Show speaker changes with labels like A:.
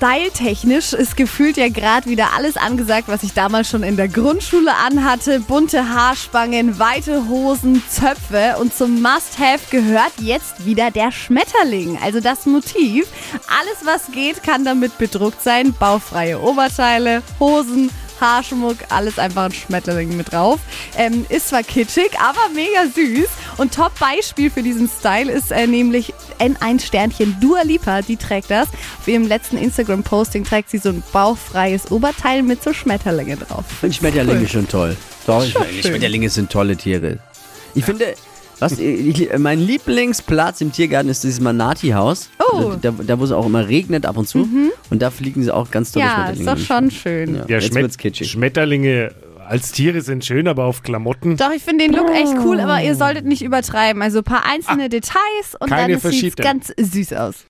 A: styletechnisch ist gefühlt ja gerade wieder alles angesagt, was ich damals schon in der Grundschule anhatte. Bunte Haarspangen, weite Hosen, Zöpfe und zum Must-Have gehört jetzt wieder der Schmetterling, also das Motiv. Alles, was geht, kann damit bedruckt sein. Baufreie Oberteile, Hosen, Haarschmuck, alles einfach ein Schmetterling mit drauf. Ähm, ist zwar kitschig, aber mega süß. Und Top-Beispiel für diesen Style ist äh, nämlich N1-Sternchen Dua Lipa, die trägt das. Auf ihrem letzten Instagram-Posting trägt sie so ein bauchfreies Oberteil mit so Schmetterlinge drauf.
B: Ich finde Schmetterlinge schon toll. Doch,
A: Schon schön.
B: Schmetterlinge sind tolle Tiere. Ich finde, was, ich, mein Lieblingsplatz im Tiergarten ist dieses Manati-Haus.
A: Oh.
B: Da, da, wo es auch immer regnet ab und zu. Und da fliegen sie auch ganz tolle
A: Ja, ist
B: Schmetterlinge.
A: doch schon schön.
B: Ja,
C: Ja,
B: jetzt
C: Schmet
B: wird's kitschig.
C: Schmetterlinge als Tiere sind schön, aber auf Klamotten.
A: Doch, ich finde den Look echt cool, aber ihr solltet nicht übertreiben. Also ein paar einzelne Details und dann sieht es ganz süß aus.